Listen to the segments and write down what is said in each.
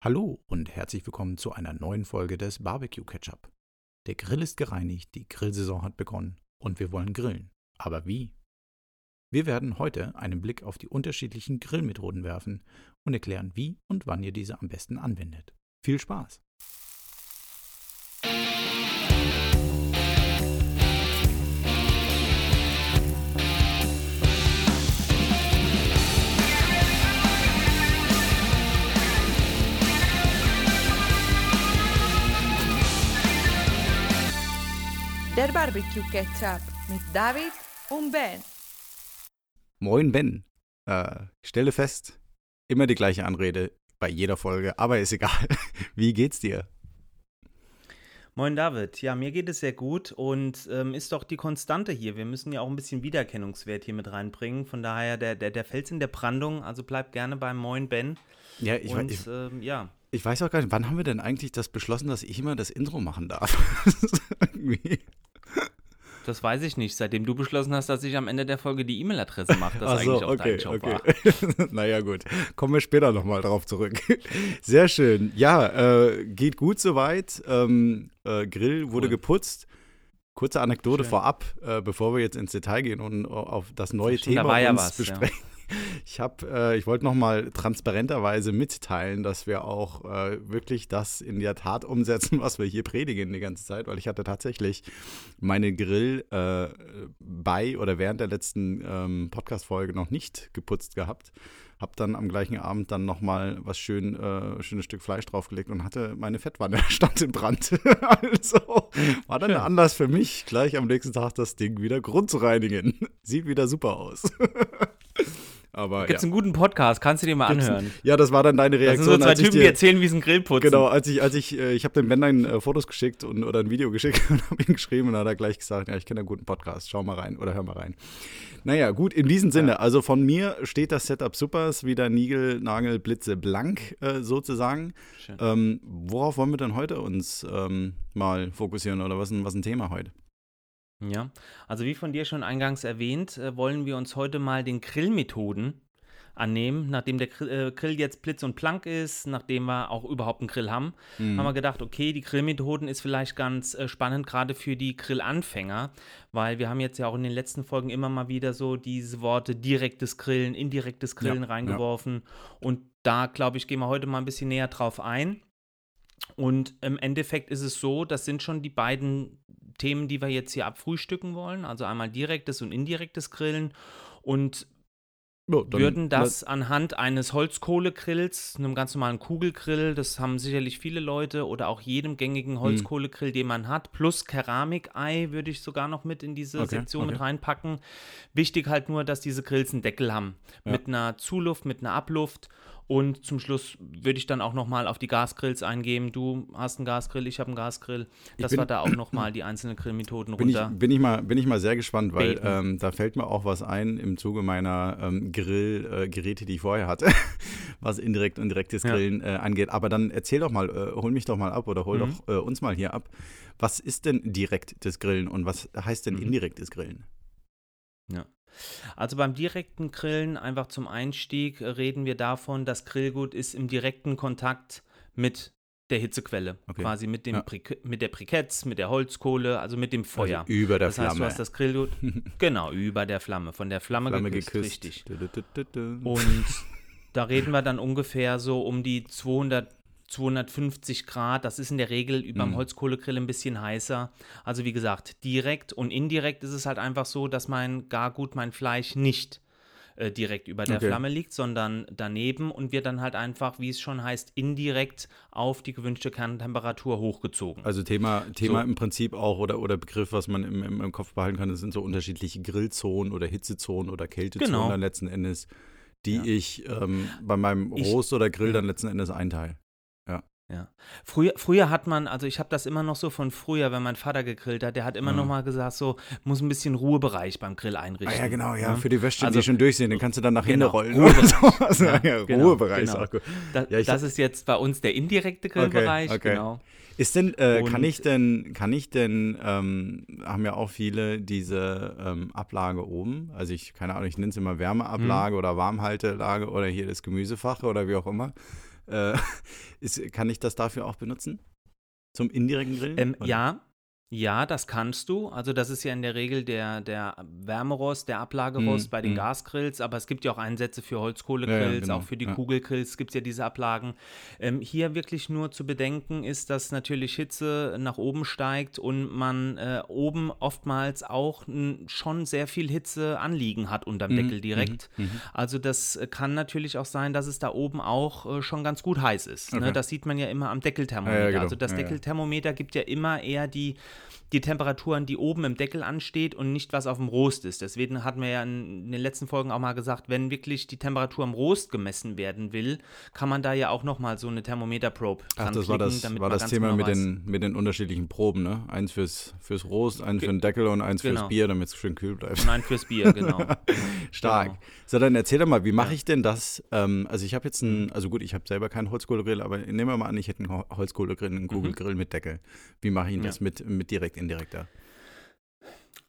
Hallo und herzlich willkommen zu einer neuen Folge des Barbecue Ketchup. Der Grill ist gereinigt, die Grillsaison hat begonnen und wir wollen grillen. Aber wie? Wir werden heute einen Blick auf die unterschiedlichen Grillmethoden werfen und erklären, wie und wann ihr diese am besten anwendet. Viel Spaß! Der Barbecue Ketchup mit David und Ben. Moin Ben. Äh, ich stelle fest, immer die gleiche Anrede bei jeder Folge, aber ist egal. Wie geht's dir? Moin David, ja, mir geht es sehr gut und ähm, ist doch die Konstante hier. Wir müssen ja auch ein bisschen Wiedererkennungswert hier mit reinbringen. Von daher der, der, der Fels in der Brandung, also bleib gerne beim Moin Ben. Ja, ich, und, ich, ähm, ja. ich weiß auch gar nicht, wann haben wir denn eigentlich das beschlossen, dass ich immer das Intro machen darf? Das weiß ich nicht, seitdem du beschlossen hast, dass ich am Ende der Folge die E-Mail-Adresse mache. Das so, eigentlich auch okay, dein Job okay. war. naja, gut. Kommen wir später nochmal drauf zurück. Sehr schön. Ja, äh, geht gut soweit. Ähm, äh, Grill wurde Cool. geputzt. Kurze Anekdote Schön. vorab, äh, bevor wir jetzt ins Detail gehen und auf das neue da Thema war ja uns was, ja. Ich habe, äh, ich wollte noch mal transparenterweise mitteilen, dass wir auch äh, wirklich das in der Tat umsetzen, was wir hier predigen die ganze Zeit, weil ich hatte tatsächlich meine Grill äh, bei oder während der letzten ähm, Podcast-Folge noch nicht geputzt gehabt. Hab dann am gleichen Abend dann noch mal was schön, äh, schönes Stück Fleisch draufgelegt und hatte meine Fettwanne stand im Brand. also war dann Schön. Anlass für mich, gleich am nächsten Tag das Ding wieder grundzureinigen. Sieht wieder super aus. Aber Gibt es ja. einen guten Podcast, kannst du dir mal Gibt's- anhören. ja, das war dann deine Das sind Reaktion. so zwei Typen, die dir, erzählen, wie sie einen Grill putzen. Genau, als ich, als ich, äh, ich habe dem Ben dann äh, Fotos geschickt und, oder ein Video geschickt und habe ihm geschrieben und dann hat er gleich gesagt, ja, ich kenne einen guten Podcast, schau mal rein oder hör mal rein. Naja, gut, in diesem Sinne, also von mir steht das Setup super, ist wieder Nigel, Nagel, Blitze blank äh, sozusagen. Schön. Ähm, worauf wollen wir denn heute uns ähm, mal fokussieren oder was ein- was ist ein Thema heute? Ja, also wie von dir schon eingangs erwähnt, äh, wollen wir uns heute mal den Grillmethoden annehmen. Nachdem der Grill, äh, Grill jetzt blitz und plank ist, nachdem wir auch überhaupt einen Grill haben, haben wir gedacht, okay, die Grillmethoden ist vielleicht ganz äh, spannend, gerade für die Grillanfänger, weil wir haben jetzt ja auch in den letzten Folgen immer mal wieder so diese Worte direktes Grillen, indirektes Grillen Ja, reingeworfen. Und da, glaube ich, gehen wir heute mal ein bisschen näher drauf ein. Und im Endeffekt ist es so, das sind schon die beiden Themen, die wir jetzt hier abfrühstücken wollen. Also einmal direktes und indirektes Grillen. Und Ja, würden das anhand eines Holzkohlegrills, einem ganz normalen Kugelgrill, das haben sicherlich viele Leute, oder auch jedem Hm. gängigen Holzkohlegrill, den man hat, plus Keramikei würde ich sogar noch mit in diese Okay, Sektion mit okay. reinpacken. Wichtig halt nur, dass diese Grills einen Deckel haben, Ja. mit einer Zuluft, mit einer Abluft. Und zum Schluss würde ich dann auch noch mal auf die Gasgrills eingehen. Du hast einen Gasgrill, ich habe einen Gasgrill. Dass bin- wir da auch noch mal die einzelnen Grillmethoden Bin ich, runter. bin, ich mal, bin ich mal sehr gespannt, weil ähm, da fällt mir auch was ein im Zuge meiner ähm, Grillgeräte, äh, die ich vorher hatte, was indirekt und direktes Ja. Grillen äh, angeht. Aber dann erzähl doch mal, äh, hol mich doch mal ab oder hol Mhm. doch äh, uns mal hier ab. Was ist denn direktes Grillen und was heißt denn Mhm. indirektes Grillen? Ja. Also beim direkten Grillen, einfach zum Einstieg, reden wir davon, das Grillgut ist im direkten Kontakt mit der Hitzequelle. Okay. Quasi mit, dem Ja. Mit der Briketts, mit der Holzkohle, also mit dem Feuer. Also über der das heißt, Flamme. du hast das Grillgut, genau, über der Flamme, von der Flamme, Flamme geküsst, geküsst. Richtig. Und da reden wir dann ungefähr so um die 200, 250 Grad. Das ist in der Regel über dem Mhm. Holzkohlegrill ein bisschen heißer. Also wie gesagt, direkt und indirekt ist es halt einfach so, dass mein Gargut, mein Fleisch nicht äh, direkt über der Okay. Flamme liegt, sondern daneben und wird dann halt einfach, wie es schon heißt, indirekt auf die gewünschte Kerntemperatur hochgezogen. Also Thema, Thema So. im Prinzip auch oder, oder Begriff, was man im, im, im Kopf behalten kann, das sind so unterschiedliche Grillzonen oder Hitzezonen oder Kältezonen Genau. dann letzten Endes, die Ja. ich ähm, bei meinem Ich- Rost oder Grill dann letzten Endes einteile. Ja. Früher, früher hat man, also ich habe das immer noch so von früher, wenn mein Vater gegrillt hat, der hat immer Mhm. noch mal gesagt, so, muss ein bisschen Ruhebereich beim Grill einrichten. Ah ja, genau, ja, ne? für die Wäsche, Also- die schon durch sind, den kannst du dann nach hinten Genau, rollen. Ruhebereich. so. Ja, ja, genau, Ruhebereich genau. ist auch gut. Da, Ja, ich das ist jetzt bei uns der indirekte Grillbereich, okay. genau. Ist denn, äh, kann ich denn, kann ich denn, ähm, haben ja auch viele diese ähm, Ablage oben, also ich, keine Ahnung, ich nenne es immer Wärmeablage Mhm. oder Warmhaltelage oder hier das Gemüsefach oder wie auch immer. Äh, Ist, kann ich das dafür auch benutzen? Zum indirekten Grillen? Ähm, ja, ja, das kannst du. Also das ist ja in der Regel der, der Wärmerost, der Ablagerost Mm, bei den mm. Gasgrills, aber es gibt ja auch Einsätze für Holzkohlegrills, Ja, ja, genau, auch für die ja. Kugelgrills gibt es ja diese Ablagen. Ähm, hier wirklich nur zu bedenken ist, dass natürlich Hitze nach oben steigt und man äh, oben oftmals auch schon sehr viel Hitze anliegen hat unterm Mhm, Deckel direkt. mhm, mhm. Also das äh, kann natürlich auch sein, dass es da oben auch äh, schon ganz gut heiß ist. Ne? Okay. Das sieht man ja immer am Deckelthermometer. Genau. Also das. Deckelthermometer gibt ja immer eher die, die Temperaturen, die oben im Deckel ansteht und nicht was auf dem Rost ist. Deswegen hatten wir ja in, den letzten Folgen auch mal gesagt, wenn wirklich die Temperatur am Rost gemessen werden will, kann man da ja auch nochmal so eine Thermometer-Probe Ach, dran das war klicken, das, damit war das Thema genau mit, den, mit den unterschiedlichen Proben, ne? Eins fürs, fürs Rost, eins für den Deckel und eins Genau. fürs Bier, damit es schön kühl bleibt. Nein, fürs Bier, genau. Stark. Genau. So, dann erzähl doch mal, wie mache ich denn das? Ähm, also ich habe jetzt Mhm. einen, also gut, ich habe selber keinen Holzkohlegrill, aber nehmen wir mal an, ich hätte einen Ho- Holzkohlegrill, einen Kugelgrill mit Deckel. Wie mache ich Mhm. Ja. das mit, mit direkt, indirekter?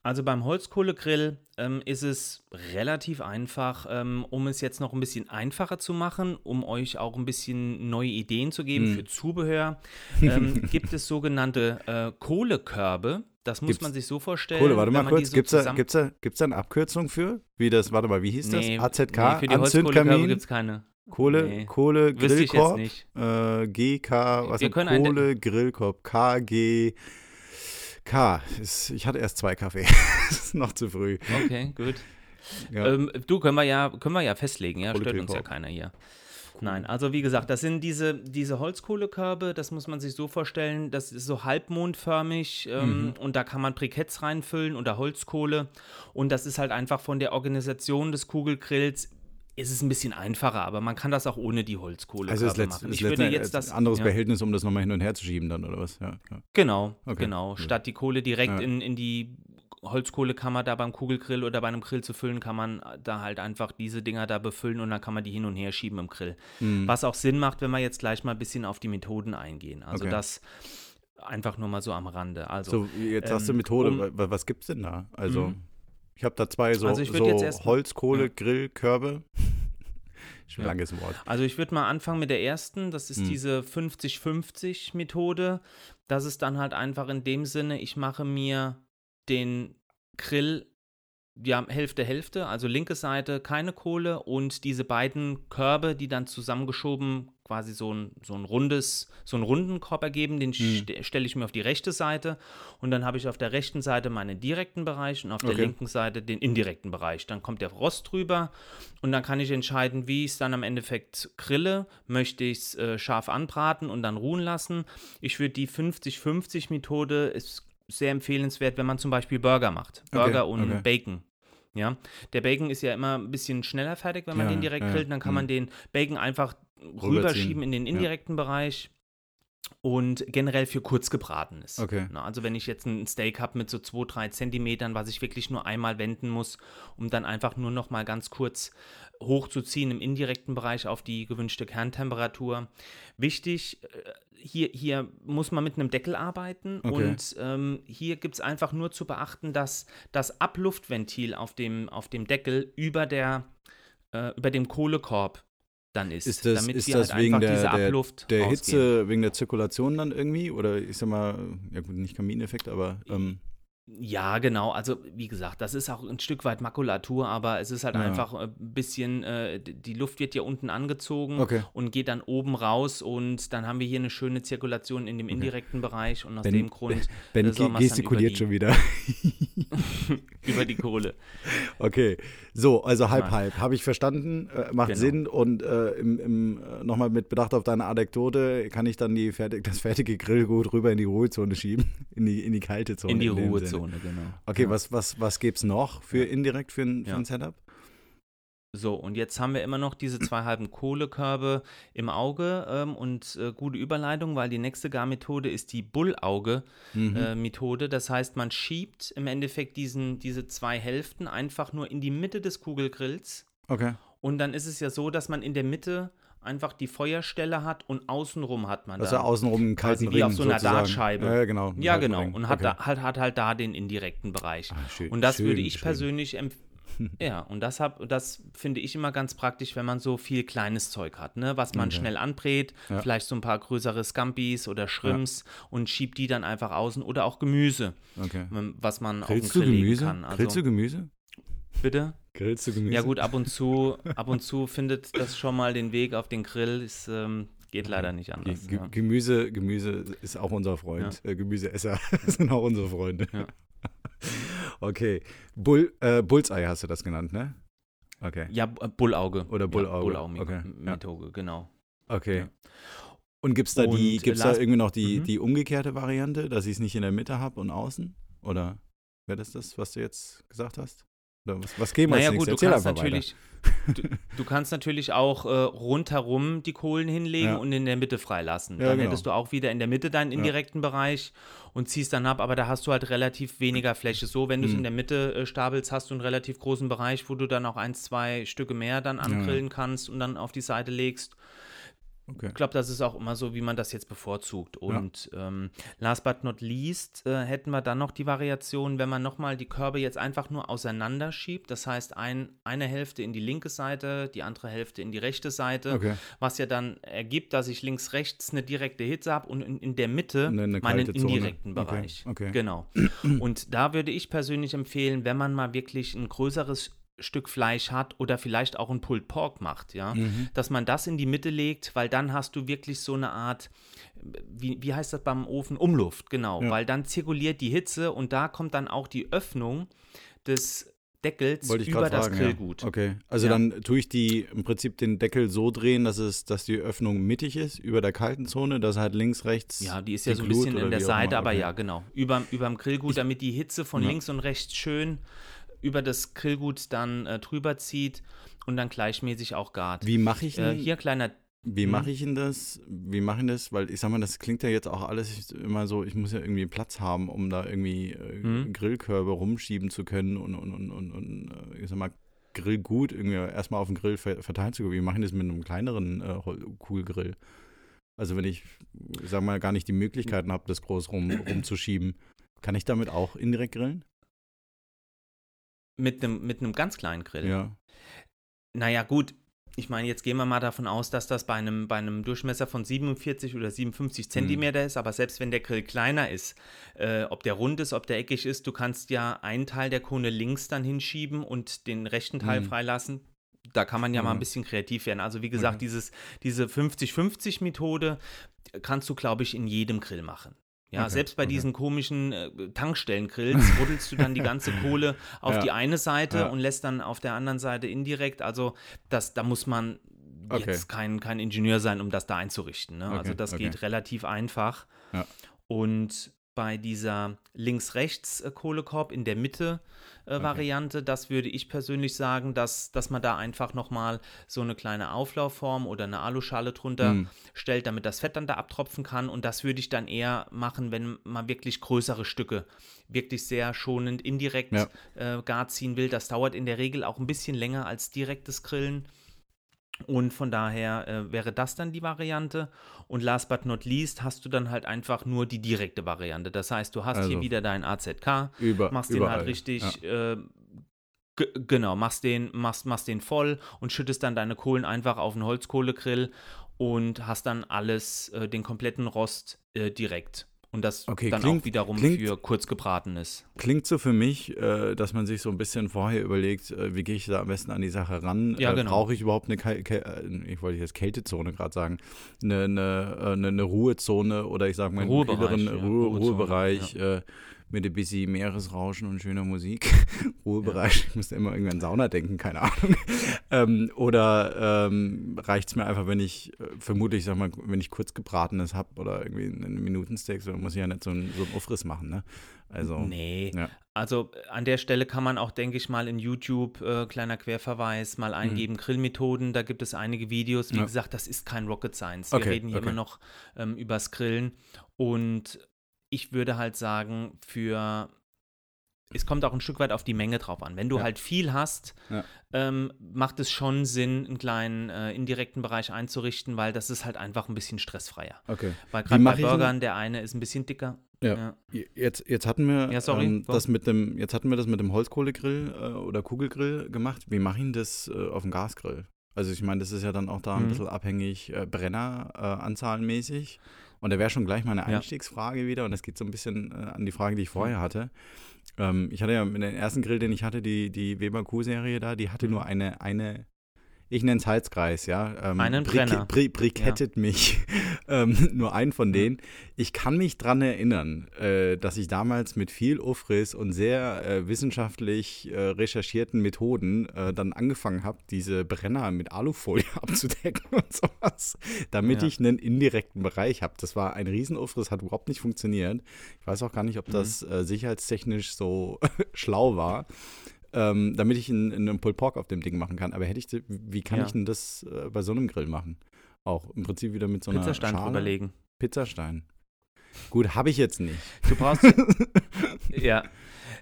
Also beim Holzkohlegrill ähm, ist es relativ einfach, ähm, um es jetzt noch ein bisschen einfacher zu machen, um euch auch ein bisschen neue Ideen zu geben Hm. für Zubehör, ähm, gibt es sogenannte äh, Kohlekörbe. Das muss Gibt's- man sich so vorstellen. Kohle, warte mal kurz, so gibt's da, zusammen- gibt's, da, gibt's da eine Abkürzung für? Wie das, warte mal, wie hieß Nee, das? AZK, nee, für die Holzkohlekörbe gibt es keine. Kohle, nee. Kohle, Grillkorb, äh, GK, was Wir ist Kohle, Grillkorb, KG, K. Ist, ich hatte erst zwei Kaffee. das ist noch zu früh. Okay, gut. Ja. Ähm, du, können wir ja, können wir ja festlegen, ja, stört uns ja keiner hier. Nein, also wie gesagt, das sind diese, diese Holzkohlekörbe, das muss man sich so vorstellen, das ist so halbmondförmig ähm, Mhm. und da kann man Briketts reinfüllen oder Holzkohle und das ist halt einfach von der Organisation des Kugelgrills ist es ein bisschen einfacher, aber man kann das auch ohne die Holzkohle also letzt, machen. ist Ich würde jetzt das ein anderes ja. Behältnis, um das nochmal hin und her zu schieben dann, oder was? Ja, ja. Genau, Okay, genau. Statt die Kohle direkt in, in die Holzkohlekammer da beim Kugelgrill oder bei einem Grill zu füllen, kann man da halt einfach diese Dinger da befüllen und dann kann man die hin und her schieben im Grill. Hm. Was auch Sinn macht, wenn wir jetzt gleich mal ein bisschen auf die Methoden eingehen. Also Okay. das einfach nur mal so am Rande. Also, So, jetzt hast du ähm, Methode. um- Wa- was gibt's denn da? Also, Mhm. Ich habe da zwei so, Also ich so jetzt erst- Holzkohle, ja. Schon Ja. langes Wort. Also ich würde mal anfangen mit der ersten, das ist Hm. diese 50-50-Methode. Das ist dann halt einfach in dem Sinne, ich mache mir den Grill ja, Hälfte, Hälfte, also linke Seite keine Kohle und diese beiden Körbe, die dann zusammengeschoben quasi so ein, so ein rundes, so einen runden Korb ergeben, den Hm. st stelle ich mir auf die rechte Seite und dann habe ich auf der rechten Seite meinen direkten Bereich und auf der Okay. linken Seite den indirekten Bereich. Dann kommt der Rost drüber und dann kann ich entscheiden, wie ich es dann am Endeffekt grille. Möchte ich es äh, scharf anbraten und dann ruhen lassen. Ich würde die 50-50-Methode ist sehr empfehlenswert, wenn man zum Beispiel Burger macht. Okay, Burger und okay. Bacon. Ja, der Bacon ist ja immer ein bisschen schneller fertig, wenn man Ja, den direkt ja, grillt. Dann kann mhm. man den Bacon einfach rüberschieben in den ja. indirekten Bereich und generell für kurz gebraten ist. Okay. Na, also wenn ich jetzt ein Steak habe mit so 2, 3 Zentimetern, was ich wirklich nur einmal wenden muss, um dann einfach nur noch mal ganz kurz hochzuziehen im indirekten Bereich auf die gewünschte Kerntemperatur. Wichtig, äh, hier, hier muss man mit einem Deckel arbeiten Okay. und ähm, hier gibt es einfach nur zu beachten, dass das Abluftventil auf dem, auf dem Deckel über, der, äh, über dem Kohlekorb dann ist, Ist das, damit ist wir das halt wegen der, diese der, Abluft der. Hitze, wegen der Zirkulation dann irgendwie? Oder ich sag mal, ja gut, nicht Kamineffekt, aber ähm, Ja, genau. Also, wie gesagt, das ist auch ein Stück weit Makulatur, aber es ist halt Ja. einfach ein bisschen, äh, die Luft wird ja unten angezogen okay. und geht dann oben raus und dann haben wir hier eine schöne Zirkulation in dem indirekten Bereich und aus Ben- dem Grund Ben äh, dann gestikuliert schon wieder. über die Kohle. Okay, so, also halb Nein. halb, habe ich verstanden, äh, macht Genau. Sinn und äh, im, im, äh, nochmal mit Bedacht auf deine Anekdote kann ich dann die fertig, das fertige Grillgut rüber in die Ruhezone schieben, in die, in die kalte Zone. In die Sinne. Ruhezone, genau. Okay, Ja. was, was, was gibt's noch für indirekt für ein, für ein Setup? So, und jetzt haben wir immer noch diese zwei halben Kohlekörbe im Auge ähm, und äh, gute Überleitung, weil die nächste Garmethode ist die Bullauge-Methode. Mhm. das heißt, man schiebt im Endeffekt diesen, diese zwei Hälften einfach nur in die Mitte des Kugelgrills okay. und dann ist es ja so, dass man in der Mitte einfach die Feuerstelle hat und außenrum hat man Das ist da ja außenrum einen kalten quasi wie auf Ring so einer sozusagen. Dartscheibe. Ja, genau. Ja, genau. Ring. Und hat, okay. da, hat, hat halt da den indirekten Bereich. Ah, schön, Und das schön würde ich schön. persönlich empfehlen. Ja, und das, hab, das finde ich immer ganz praktisch, wenn man so viel kleines Zeug hat, ne? was man Okay. schnell anbrät, Ja. vielleicht so ein paar größere Scampis oder Shrimps und schiebt die dann einfach außen oder auch Gemüse, Okay. was man Grillst auf den Grill Gemüse? legen kann. Also, Grillst du Gemüse? bitte? Grillst du Gemüse? Ja gut, ab und zu, ab und zu findet das schon mal den Weg auf den Grill, ist, ähm, geht leider nicht anders. Ge Ja. Gemüse, Gemüse ist auch unser Freund. Äh, Gemüseesser sind auch unsere Freunde. Ja. Okay. Bull, äh, Bullseye hast du das genannt, ne? Okay. Ja, B- Bullauge. Oder Bullauge, Ja, okay, ja. Bullauge, genau. Okay. Ja. Und gibt es da, die, Und, gibt's äh, da irgendwie noch die, Mhm. die umgekehrte Variante, dass ich es nicht in der Mitte habe und außen? Oder wäre das das, was du jetzt gesagt hast? Was, was geben wir Naja als gut, du nächstes? kannst Erzähl einfach natürlich, du, du kannst natürlich auch äh, rundherum die Kohlen hinlegen Ja. und in der Mitte freilassen. Ja, dann genau. hättest du auch wieder in der Mitte deinen indirekten Bereich und ziehst dann ab, aber da hast du halt relativ weniger Fläche. So, wenn du es Mhm. in der Mitte äh, stapelst, hast du einen relativ großen Bereich, wo du dann auch ein, zwei Stücke mehr dann angrillen kannst und dann auf die Seite legst. Okay. Ich glaube, das ist auch immer so, wie man das jetzt bevorzugt. Und ähm, last but not least äh, hätten wir dann noch die Variation, wenn man nochmal die Körbe jetzt einfach nur auseinander schiebt. Das heißt, ein, eine Hälfte in die linke Seite, die andere Hälfte in die rechte Seite. Okay. Was ja dann ergibt, dass ich links, rechts eine direkte Hitze habe und in, in der Mitte Eine- eine meinen Zone. indirekten Okay, Bereich. okay. Genau. Und da würde ich persönlich empfehlen, wenn man mal wirklich ein größeres Stück Fleisch hat oder vielleicht auch ein Pulled Pork macht, ja, Mhm. dass man das in die Mitte legt, weil dann hast du wirklich so eine Art, wie, wie heißt das beim Ofen? Umluft, genau, Ja. weil dann zirkuliert die Hitze und da kommt dann auch die Öffnung des Deckels ich über das fragen. Grillgut. Ja. Okay. Also Ja. dann tue ich die im Prinzip den Deckel so drehen, dass es, dass die Öffnung mittig ist, über der kalten Zone, dass halt links, rechts. Ja, die ist ja die so ein bisschen in der Seite, immer, aber okay. ja, genau. Über, überm Grillgut, damit die Hitze von links und rechts schön über das Grillgut dann äh, drüber zieht und dann gleichmäßig auch gart. Wie mache ich Äh, denn, hier kleiner wie Mhm. mache ich denn das? Wie mache ich das? Weil ich sag mal, das klingt ja jetzt auch alles immer so, ich muss ja irgendwie Platz haben, um da irgendwie äh, Mhm. Grillkörbe rumschieben zu können und, und, und, und, und äh, ich sag mal, Grillgut irgendwie erstmal auf den Grill ver verteilen zu können. Wie mache ich das mit einem kleineren äh, Kugelgrill? Also wenn ich, sag mal, gar nicht die Möglichkeiten habe, das groß rum, rumzuschieben, kann ich damit auch indirekt grillen? Mit einem mit ganz kleinen Grill. Ja. Naja, gut. Ich meine, jetzt gehen wir mal davon aus, dass das bei einem, bei einem Durchmesser von 47 oder 57 Mhm. Zentimeter ist, aber selbst wenn der Grill kleiner ist, äh, ob der rund ist, ob der eckig ist, du kannst ja einen Teil der Kohne links dann hinschieben und den rechten Teil Mhm. freilassen. Da kann man ja mal ein Ja. bisschen kreativ werden. Also wie gesagt, Okay. dieses, diese 50-50-Methode kannst du, glaube ich, in jedem Grill machen. Ja, Okay, selbst bei okay. diesen komischen äh, Tankstellengrills ruddelst du dann die ganze Kohle auf Ja. die eine Seite Ja. und lässt dann auf der anderen Seite indirekt. Also das, da muss man Okay. jetzt kein, kein Ingenieur sein, um das da einzurichten. Ne? also das geht relativ einfach. Ja. Und bei dieser Links-Rechts-Kohlekorb in der Mitte äh, Okay. Das würde ich persönlich sagen, dass, dass man da einfach nochmal so eine kleine Auflaufform oder eine Aluschale drunter Mhm. stellt, damit das Fett dann da abtropfen kann. Und das würde ich dann eher machen, wenn man wirklich größere Stücke wirklich sehr schonend indirekt Ja. äh, gar ziehen will. Das dauert in der Regel auch ein bisschen länger als direktes Grillen. Und von daher äh, wäre das dann die Variante. Und last but not least hast du dann halt einfach nur die direkte Variante. Das heißt, du hast Also hier wieder dein AZK, Über, machst den überall. halt richtig, Ja. äh, ge- genau, machst den, machst, machst den voll und schüttest dann deine Kohlen einfach auf den Holzkohlegrill und hast dann alles, äh, den kompletten Rost äh, direkt. Und das Okay, dann klingt- auch wiederum klingt- für kurz gebratenes. Klingt so für mich, äh, dass man sich so ein bisschen vorher überlegt, äh, wie gehe ich da am besten an die Sache ran? Ja, äh, genau. Brauche ich überhaupt eine, Kä- äh, ich wollte jetzt Kältezone gerade sagen, eine, eine, äh, eine, Ruhezone oder ich sage mal einen Ruhebereich, kühleren ja, Ruhe, Ruhebereich äh, mit ein bisschen Meeresrauschen und schöner Musik. Ruhebereich, ich musste immer irgendwie an Sauna denken, keine Ahnung. ähm, oder ähm, reicht es mir einfach, wenn ich, äh, vermutlich, sag mal, wenn ich kurz gebratenes habe oder irgendwie einen Minutensteak, so muss ich ja nicht so einen, so einen Aufriss machen, ne? Also, Nee. ja. Also äh, an der Stelle kann man auch, denke ich mal, in YouTube, äh, kleiner Querverweis, mal eingeben, Grillmethoden. Da gibt es einige Videos. Wie Mhm. Ja. gesagt, das ist kein Rocket Science. Wir Okay, reden hier okay. immer noch ähm, übers Grillen. Und ich würde halt sagen, für es kommt auch ein Stück weit auf die Menge drauf an. Wenn du Ja. halt viel hast, Ja. ähm, macht es schon Sinn, einen kleinen äh, indirekten Bereich einzurichten, weil das ist halt einfach ein bisschen stressfreier. Okay. Weil gerade bei Burgern, der eine ist ein bisschen dicker. Ja. Jetzt, jetzt hatten wir Ja, ähm, das mit dem, jetzt hatten wir das mit dem Holzkohlegrill äh, oder Kugelgrill gemacht. Wie mache ich das äh, auf dem Gasgrill? Also ich meine, das ist ja dann auch da ein Mhm. bisschen abhängig äh, Brenneranzahlenmäßig. Äh, anzahlenmäßig. und da wäre schon gleich meine Ja. Einstiegsfrage wieder und das geht so ein bisschen äh, an die Frage, die ich vorher hatte. Ähm, ich hatte ja mit dem ersten Grill, den ich hatte, die, die Weber Q-Serie da, die hatte Mhm. nur eine, eine ich nenne es Heizkreis, ja. Ähm, Einen Brenner. Bri brikettet mich. ähm, nur einen von denen. Ich kann mich dran erinnern, äh, dass ich damals mit viel Ufriss und sehr äh, wissenschaftlich äh, recherchierten Methoden äh, dann angefangen habe, diese Brenner mit Alufolie abzudecken und sowas, damit Ja. ich einen indirekten Bereich habe. Das war ein Riesen-Ufriss, hat überhaupt nicht funktioniert. Ich weiß auch gar nicht, ob Mhm. das äh, sicherheitstechnisch so schlau war. Ähm, damit ich einen, einen Pulled Pork auf dem Ding machen kann. Aber hätte ich, wie kann Ja. ich denn das äh, bei so einem Grill machen? Auch im Prinzip wieder mit so einer Pizzastein Schale? drüberlegen. Pizzastein. Gut, habe ich jetzt nicht. Du brauchst. ja.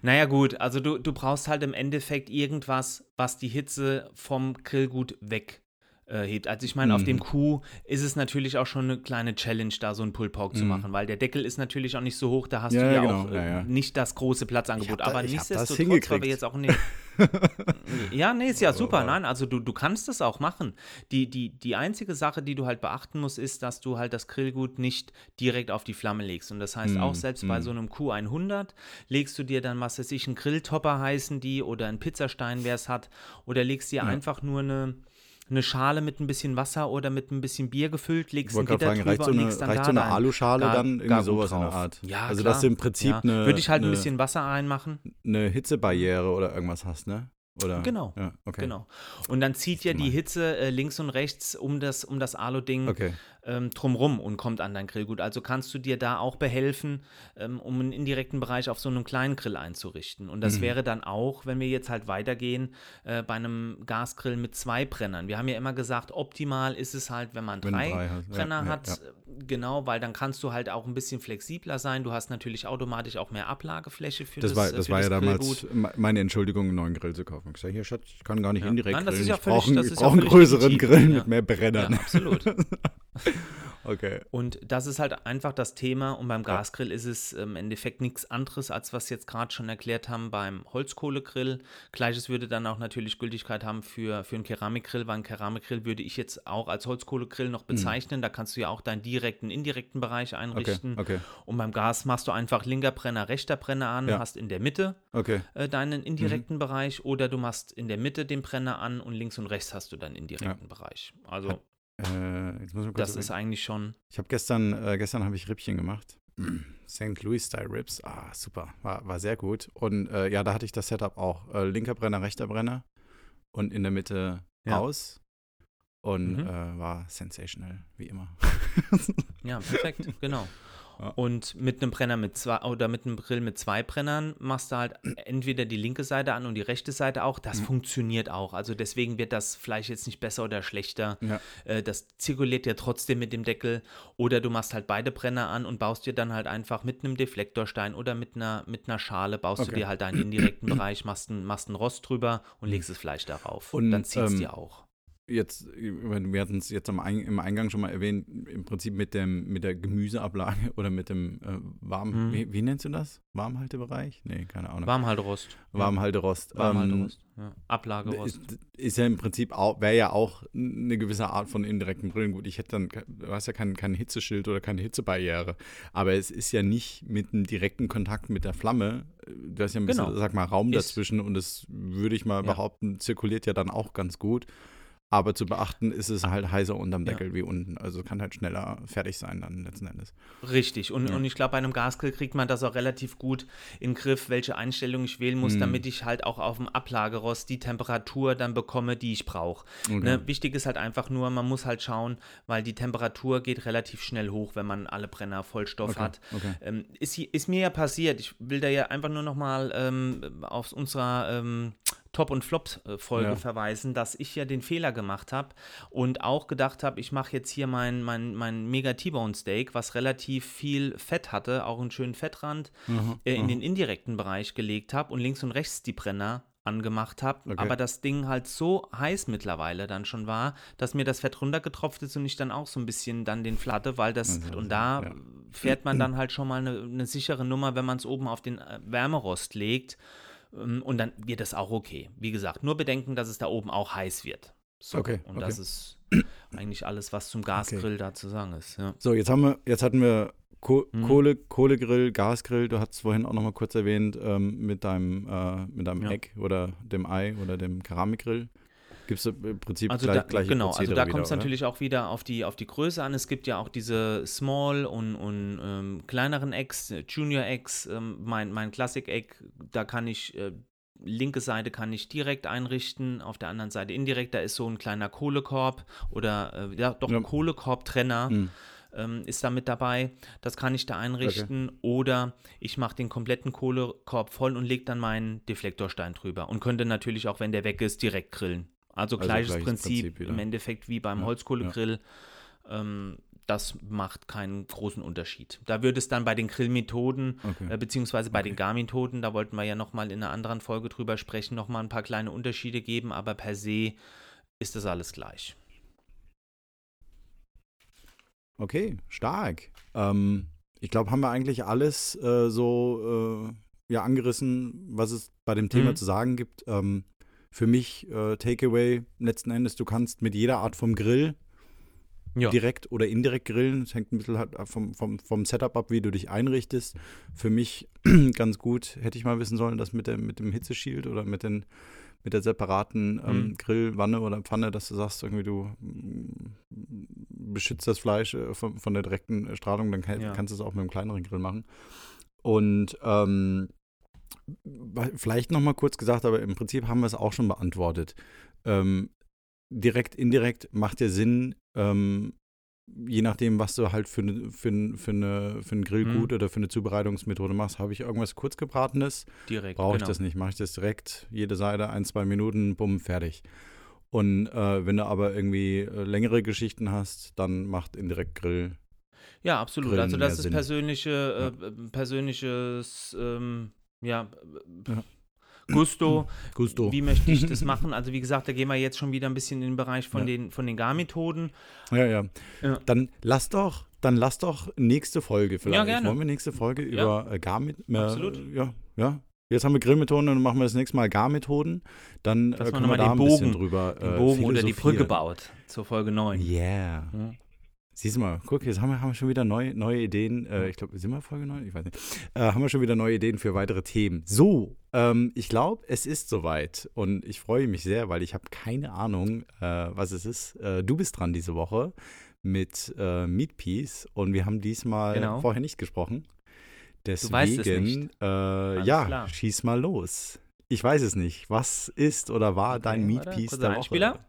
Naja, gut, also du, du brauchst halt im Endeffekt irgendwas, was die Hitze vom Grillgut weg äh, hebt. Also ich meine, auf dem Mhm. Kuh ist es natürlich auch schon eine kleine Challenge, da so einen Pulled Pork zu Mhm. machen, weil der Deckel ist natürlich auch nicht so hoch, da hast Ja, du ja, genau, auch äh, ja, ja. nicht das große Platzangebot. Da- Aber das nichtsdestotrotz, weil wir jetzt auch nicht. ja, nee, ist ja super. Nein, also du, du kannst es auch machen. Die, die, die einzige Sache, die du halt beachten musst, ist, dass du halt das Grillgut nicht direkt auf die Flamme legst. Und das heißt, Mm, auch selbst bei mm. so einem Q100 legst du dir dann, was weiß ich, einen Grilltopper heißen die oder einen Pizzastein, wer es hat, oder legst dir Ja. einfach nur eine, eine Schale mit ein bisschen Wasser oder mit ein bisschen Bier gefüllt, legst ein Gitter fragen, drüber so und legst dann reicht da so eine Aluschale Gar- dann irgendwie sowas in der drauf. Art? Ja, also klar. dass du im Prinzip ja. eine, Würde ich halt ein eine, bisschen Wasser reinmachen. eine Hitzebarriere oder irgendwas hast, ne? Oder? Genau. Ja, okay. Genau. Und dann zieht ja die. Hitze äh, links und rechts um das, um das Alu-Ding Okay. Ähm, drumrum und kommt an dein Grillgut. Also kannst du dir da auch behelfen, ähm, um einen indirekten Bereich auf so einem kleinen Grill einzurichten. Und das Mhm. wäre dann auch, wenn wir jetzt halt weitergehen, äh, bei einem Gasgrill mit zwei Brennern. Wir haben ja immer gesagt, optimal ist es halt, wenn man Wenn drei. Ja, Brenner ja, hat. ja. äh, Genau, weil dann kannst du halt auch ein bisschen flexibler sein. Du hast natürlich automatisch auch mehr Ablagefläche für das, Das war, äh, das war ja das damals Grillgut. me- meine Entschuldigung, einen neuen Grill zu kaufen. Ich gesagt, hier, Schatz, ich kann gar nicht Ja. indirekt Nein, das ist grillen. ja ich brauche einen, ja größeren. Grill Ja. mit mehr Brennern. Ja, absolut. Okay. Und das ist halt einfach das Thema. Und beim Gasgrill ist es im Endeffekt nichts anderes, als was wir jetzt gerade schon erklärt haben beim Holzkohlegrill. Gleiches würde dann auch natürlich Gültigkeit haben für, für einen Keramikgrill, weil ein Keramikgrill würde ich jetzt auch als Holzkohlegrill noch bezeichnen. Da kannst du ja auch deinen direkten, indirekten Bereich Okay, einrichten. okay, Und beim Gas machst du einfach linker Brenner, rechter Brenner an, Ja. hast in der Mitte okay. äh, deinen indirekten Mhm. Bereich oder du machst in der Mitte den Brenner an und links und rechts hast du deinen indirekten Bereich. Also Äh, jetzt muss ich mal kurz das ist eigentlich schon Ich habe gestern, äh, gestern habe ich Rippchen gemacht. St. Louis Style Rips. Ah, super. War, war sehr gut. Und äh, ja, da hatte ich das Setup auch. Äh, linker Brenner, rechter Brenner. Und in der Mitte Ja. aus. Und Mhm. äh, war sensational, wie immer. Ja, perfekt, genau. Ja. Und mit einem Brenner mit zwei oder mit einem Grill mit zwei Brennern machst du halt entweder die linke Seite an und die rechte Seite auch. Das Mhm. funktioniert auch. Also deswegen wird das Fleisch jetzt nicht besser oder schlechter. Ja. Äh, das zirkuliert ja trotzdem mit dem Deckel. Oder du machst halt beide Brenner an und baust dir dann halt einfach mit einem Deflektorstein oder mit einer, mit einer Schale, baust du Okay. dir halt einen indirekten Bereich, machst einen, machst einen Rost drüber und legst das Fleisch darauf. Und, dann zieht es ähm, dir auch. Jetzt, wir hatten es jetzt am im Eingang schon mal erwähnt, im Prinzip mit, dem, mit der Gemüseablage oder mit dem äh, warm, Mhm. wie, wie nennst du das? Warmhaltebereich? Nee, keine Ahnung. Warmhalterost. Ja. Warmhalterost. Ähm, Warmhalterost. Ja. Ablagerost. Ist, ist ja im Prinzip auch, wäre ja auch eine gewisse Art von indirektem Brillen. Gut, ich hätte dann, du hast ja kein, kein Hitzeschild oder keine Hitzebarriere. Aber es ist ja nicht mit einem direkten Kontakt mit der Flamme. Du hast ja ein bisschen, Genau. sag mal, Raum Ist- dazwischen und das würde ich mal Ja. behaupten, zirkuliert ja dann auch ganz gut. Aber zu beachten ist es halt heißer unterm Ja. Deckel wie unten. Also kann halt schneller fertig sein dann letzten Endes. Richtig. Und, Ja. und ich glaube, bei einem Gasgrill kriegt man das auch relativ gut in den Griff, welche Einstellung ich wählen muss, Mhm. damit ich halt auch auf dem Ablagerost die Temperatur dann bekomme, die ich brauche. Okay. Ne? Wichtig ist halt einfach nur, man muss halt schauen, weil die Temperatur geht relativ schnell hoch, wenn man alle Brenner Vollstoff Okay, hat. okay. Ähm, ist, ist mir ja passiert. Ich will da ja einfach nur noch mal ähm, aus unserer ähm, Top- und Flop-Folge Ja. verweisen, dass ich ja den Fehler gemacht habe und auch gedacht habe, ich mache jetzt hier mein, mein, mein mega T-Bone Steak, was relativ viel Fett hatte, auch einen schönen Fettrand, Mhm, äh, in den indirekten Bereich gelegt habe und links und rechts die Brenner angemacht habe, Okay. aber das Ding halt so heiß mittlerweile dann schon war, dass mir das Fett runtergetropft ist und ich dann auch so ein bisschen dann den flatte, weil das, Also, und da ja. fährt man dann halt schon mal eine, eine sichere Nummer, wenn man es oben auf den äh, Wärmerost legt und dann wird das auch okay. Wie gesagt, nur bedenken, dass es da oben auch heiß wird. So, Okay, und okay. das ist eigentlich alles, was zum Gasgrill da zu sagen ist. Ja. So, jetzt haben wir, jetzt hatten wir Ko Mhm. Kohle, Kohlegrill, Gasgrill, du hast es vorhin auch noch mal kurz erwähnt, ähm, mit deinem, äh, mit deinem Ja. Egg oder dem Ei oder dem Keramikgrill. Gibt es im Prinzip Also gleich, da, gleiche genau, also Prozedere da wieder, kommt es natürlich auch wieder auf die, auf die Größe an. Es gibt ja auch diese Small und, und ähm, kleineren Eggs, äh, Junior Eggs, ähm, mein, mein Classic Egg, da kann ich, äh, linke Seite kann ich direkt einrichten, auf der anderen Seite indirekt, da ist so ein kleiner Kohlekorb oder äh, ja doch Ja. Kohlekorbtrenner. Hm. ähm, ist da mit dabei. Das kann ich da einrichten. Oder ich mache den kompletten Kohlekorb voll und lege dann meinen Deflektorstein drüber. Und könnte natürlich auch, wenn der weg ist, direkt grillen. Also, Also gleiches gleiches Prinzip, Prinzip im Endeffekt wie beim Ja, Holzkohlegrill. Ähm, das macht keinen großen Unterschied. Da würde es dann bei den Grillmethoden, Okay. äh, beziehungsweise bei den Garmethoden, da wollten wir ja nochmal in einer anderen Folge drüber sprechen, nochmal ein paar kleine Unterschiede geben, aber per se ist das alles gleich. Okay, stark. Ähm, ich glaube, haben wir eigentlich alles äh, so äh, ja, angerissen, was es bei dem Thema Mhm. zu sagen gibt. Ähm, für mich äh, Takeaway letzten Endes, du kannst mit jeder Art vom Grill Ja. direkt oder indirekt grillen. Es hängt ein bisschen halt vom, vom, vom Setup ab, wie du dich einrichtest. Für mich ganz gut, hätte ich mal wissen sollen, dass mit dem, mit dem Hitzeschild oder mit, den, mit der separaten ähm, Mhm. Grillwanne oder Pfanne, dass du sagst, irgendwie du mm, beschützt das Fleisch äh, von, von der direkten Strahlung, dann kann, Ja. kannst du es auch mit einem kleineren Grill machen. Und ähm, vielleicht noch mal kurz gesagt, aber im Prinzip haben wir es auch schon beantwortet. Ähm, direkt, indirekt macht der Sinn, ähm, je nachdem, was du halt für, ne- für, für, eine, für ein Grillgut Mhm. oder für eine Zubereitungsmethode machst. Habe ich irgendwas kurzgebratenes? Direkt. Brauche ich genau. das nicht. Mache ich das direkt, jede Seite, ein, zwei Minuten, bumm, fertig. Und äh, wenn du aber irgendwie äh, längere Geschichten hast, dann macht indirekt Grill. Ja, absolut. Grillen also das ist Sinn. persönliche, äh, persönliches, ähm, ja, Ja. Gusto. Gusto. Wie möchte ich das machen? Also wie gesagt, da gehen wir jetzt schon wieder ein bisschen in den Bereich von Ja. den von den Garmethoden. Ja, ja, Ja. Dann lass doch, dann lass doch nächste Folge vielleicht. gerne. Wollen wir nächste Folge Ja. über äh, Garmet? Äh, Absolut. Ja, ja. Jetzt haben wir Grillmethoden und dann machen wir das nächste Mal Garmethoden. Dann äh, können wir da den ein bisschen Bogen- drüber Den äh, Bogen unter die Brücke baut zur Folge 9. Yeah. Ja. Siehst du mal, guck, jetzt haben wir, haben wir schon wieder neue, neue Ideen. Äh, ich glaube, sind wir Folge 9? Ich weiß nicht. Äh, haben wir schon wieder neue Ideen für weitere Themen. So, ähm, ich glaube, es ist soweit. Und ich freue mich sehr, weil ich habe keine Ahnung, äh, was es ist. Äh, du bist dran diese Woche mit äh, Meat Peas und wir haben diesmal Genau. vorher nicht gesprochen. Deswegen. Äh, ja, klar. schieß mal los. Ich weiß es nicht. Was ist oder war dein Okay, Meat warte, Piece kurzer der Woche? Einspieler.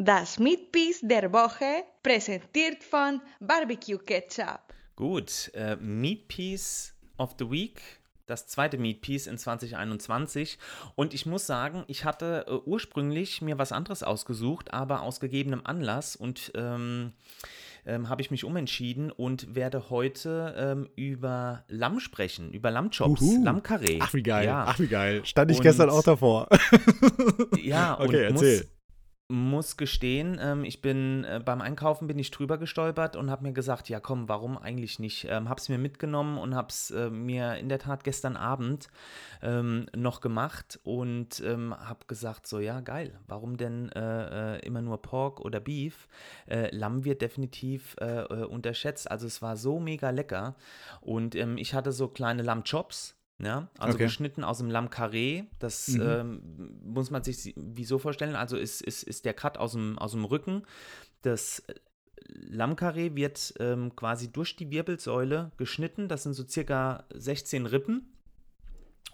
Das Meatpiece der Woche präsentiert von Barbecue Ketchup. Gut, äh, Meat Piece of the Week. Das zweite Meat Piece in 2021. Und ich muss sagen, ich hatte äh, ursprünglich mir was anderes ausgesucht, aber aus gegebenem Anlass und ähm, ähm, habe ich mich umentschieden und werde heute ähm, über Lamm sprechen, über Lammchops, Uhu. Lammkarree. Ach, wie geil. Ja, Ach, wie geil. Stand ich Und- gestern auch davor. ja Okay, und erzähl. muss, muss gestehen, ähm, ich bin äh, beim Einkaufen bin ich drüber gestolpert und habe mir gesagt, ja komm, warum eigentlich nicht? Ähm, es mir mitgenommen und habe es äh, mir in der Tat gestern Abend ähm, noch gemacht und ähm, habe gesagt, so ja geil, warum denn äh, äh, immer nur Pork oder Beef? Äh, Lamm wird definitiv äh, unterschätzt. Also es war so mega lecker und ähm, ich hatte so kleine Lammchops. Ja, also Okay. geschnitten aus dem Lamm Carré. Das Mhm. ähm, muss man sich si- wie so vorstellen. Also ist, ist, ist der Cut aus dem, aus dem Rücken. Das Lammkarree wird ähm, quasi durch die Wirbelsäule geschnitten. Das sind so circa 16 Rippen.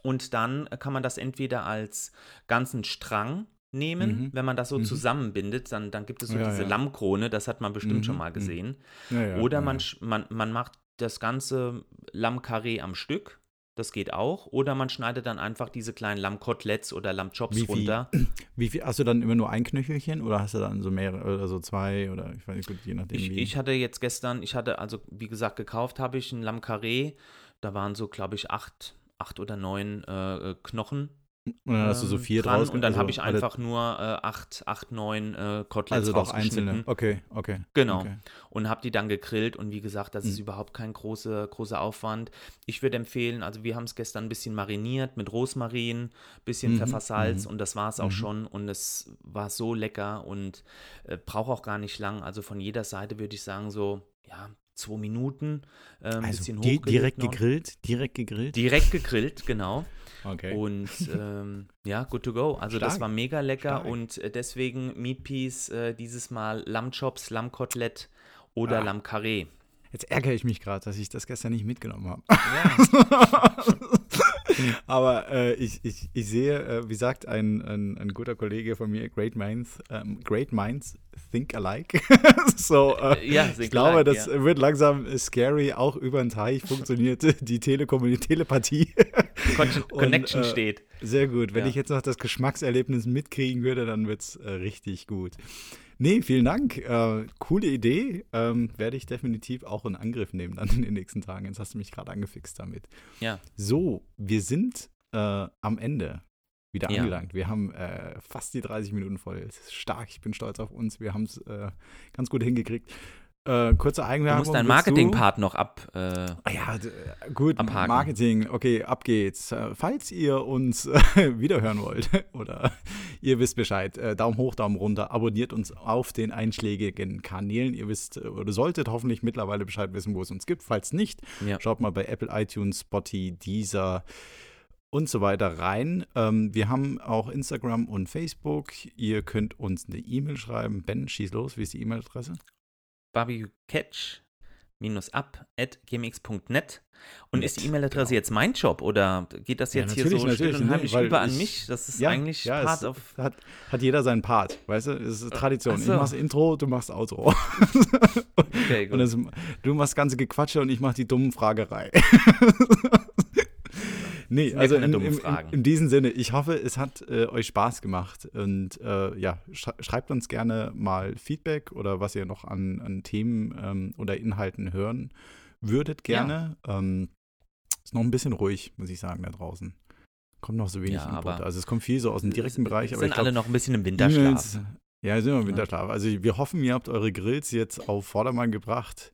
Und dann kann man das entweder als ganzen Strang nehmen, Mhm. wenn man das so Mhm. zusammenbindet, dann, dann gibt es so Ja, diese ja. Lammkrone, das hat man bestimmt Mhm, schon mal mhm. gesehen. Ja, Oder man, man, man macht das ganze Lammkarree am Stück Das geht auch. Oder man schneidet dann einfach diese kleinen Lammkoteletts oder Lammchops Wie viel? runter. Wie viel, hast du dann immer nur ein Knöchelchen oder hast du dann so mehrere oder so zwei oder ich weiß nicht, gut, je nachdem Ich, wie. ich hatte jetzt gestern, ich hatte also, wie gesagt, gekauft habe ich ein Lamm Carré. Da waren so, glaube ich, acht, acht oder neun äh, äh, Knochen. Und dann hast du so ähm, vier dran draus. Und dann also habe ich einfach nur äh, acht, acht, neun äh, Koteletts Also doch einzelne. Okay, okay. Genau. Okay. Und habe die dann gegrillt und wie gesagt, das ist Mhm. überhaupt kein großer großer Aufwand. Ich würde empfehlen, also wir haben es gestern ein bisschen mariniert mit Rosmarin, bisschen Mhm, Pfeffersalz mhm. und das war es auch Mhm. schon und es war so lecker und äh, braucht auch gar nicht lang. Also von jeder Seite würde ich sagen so, ja, zwei Minuten, äh, ein Also bisschen hochgelegt direkt gegrillt, direkt gegrillt. Direkt gegrillt, genau. Okay. Und ähm, ja, good to go. Also das Stark. war mega lecker Stark. und äh, deswegen Meat Piece äh, dieses Mal Lammchops, Lammkotelett oder Ah. Lamm Carré. Jetzt ärgere ich mich gerade, dass ich das gestern nicht mitgenommen habe. Ja. Aber äh, ich, ich, ich sehe, äh, wie sagt ein, ein, ein guter Kollege von mir, Great Minds, ähm, Great Minds think alike. so, äh, Ja, ich glaube, alike, das ja. wird langsam scary. Auch über den Teich funktioniert die Telekommunik Telepathie. Con Und, Connection äh, steht. Sehr gut. Wenn Ja. ich jetzt noch das Geschmackserlebnis mitkriegen würde, dann wird es äh, richtig gut. Nee, vielen Dank. Äh, coole Idee. Ähm, werde ich definitiv auch in Angriff nehmen dann in den nächsten Tagen. Jetzt hast du mich gerade angefixt damit. Ja. So, wir sind äh, am Ende wieder Ja. angelangt. Wir haben äh, fast die 30 Minuten voll. Es ist stark. Ich bin stolz auf uns. Wir haben es äh, ganz gut hingekriegt. Äh, kurze Du Eigenwerbung. musst deinen du? Marketing-Part noch ab. Äh, Ah Ja, gut, Abhaken. Marketing, okay, ab geht's. Äh, Falls ihr uns äh, wiederhören wollt oder ihr wisst Bescheid, äh, Daumen hoch, Daumen runter, abonniert uns auf den einschlägigen Kanälen. Ihr wisst äh, oder solltet hoffentlich mittlerweile Bescheid wissen, wo es uns gibt. Falls nicht, ja. schaut mal bei Apple, iTunes, Spotify, Deezer und so weiter rein. Ähm, wir haben auch Instagram und Facebook. Ihr könnt uns eine E-Mail schreiben. Ben, schieß los, wie ist die E-Mail-Adresse? Barbecuecatch up at gmx.net. Und ist die E-Mail-Adresse genau. jetzt mein Job oder geht das Ja, jetzt hier so still und heimlich über an ich- mich? Das ist Ja, eigentlich ja, Part of. hat, hat jeder seinen Part, weißt du? Es ist Tradition. Ach Ich so. mach's Intro, du machst Outro. Okay, Und gut. das, du machst ganze Gequatsche und ich mach die dummen Fragerei. nee, sind also ja in, in, in diesem Sinne, ich hoffe, es hat äh, euch Spaß gemacht. Und äh, ja, sch schreibt uns gerne mal Feedback oder was ihr noch an, an Themen ähm, oder Inhalten hören würdet gerne. Ähm, ist noch ein bisschen ruhig, muss ich sagen, da draußen. Kommt noch so wenig Ja, Input. aber Also es kommt viel so aus dem direkten Bereich, aber sind ich glaub, alle noch ein bisschen im Winterschlaf. Ja, sind wir im Winterschlaf. Also wir hoffen, ihr habt eure Grills jetzt auf Vordermann gebracht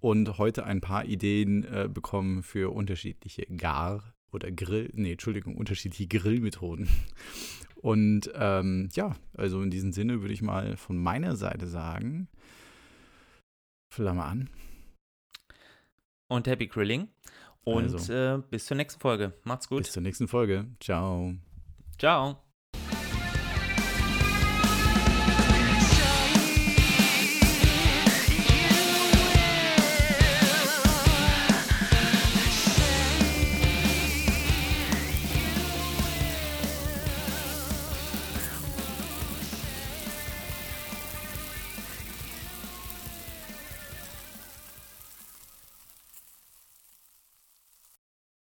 und heute ein paar Ideen äh, bekommen für unterschiedliche Gar- oder Grill, nee, Entschuldigung, unterschiedliche Grillmethoden. Und ähm, ja, also in diesem Sinne würde ich mal von meiner Seite sagen, Flamme an. Und Happy Grilling. Und Also. äh, bis zur nächsten Folge. Macht's gut. Bis zur nächsten Folge. Ciao. Ciao.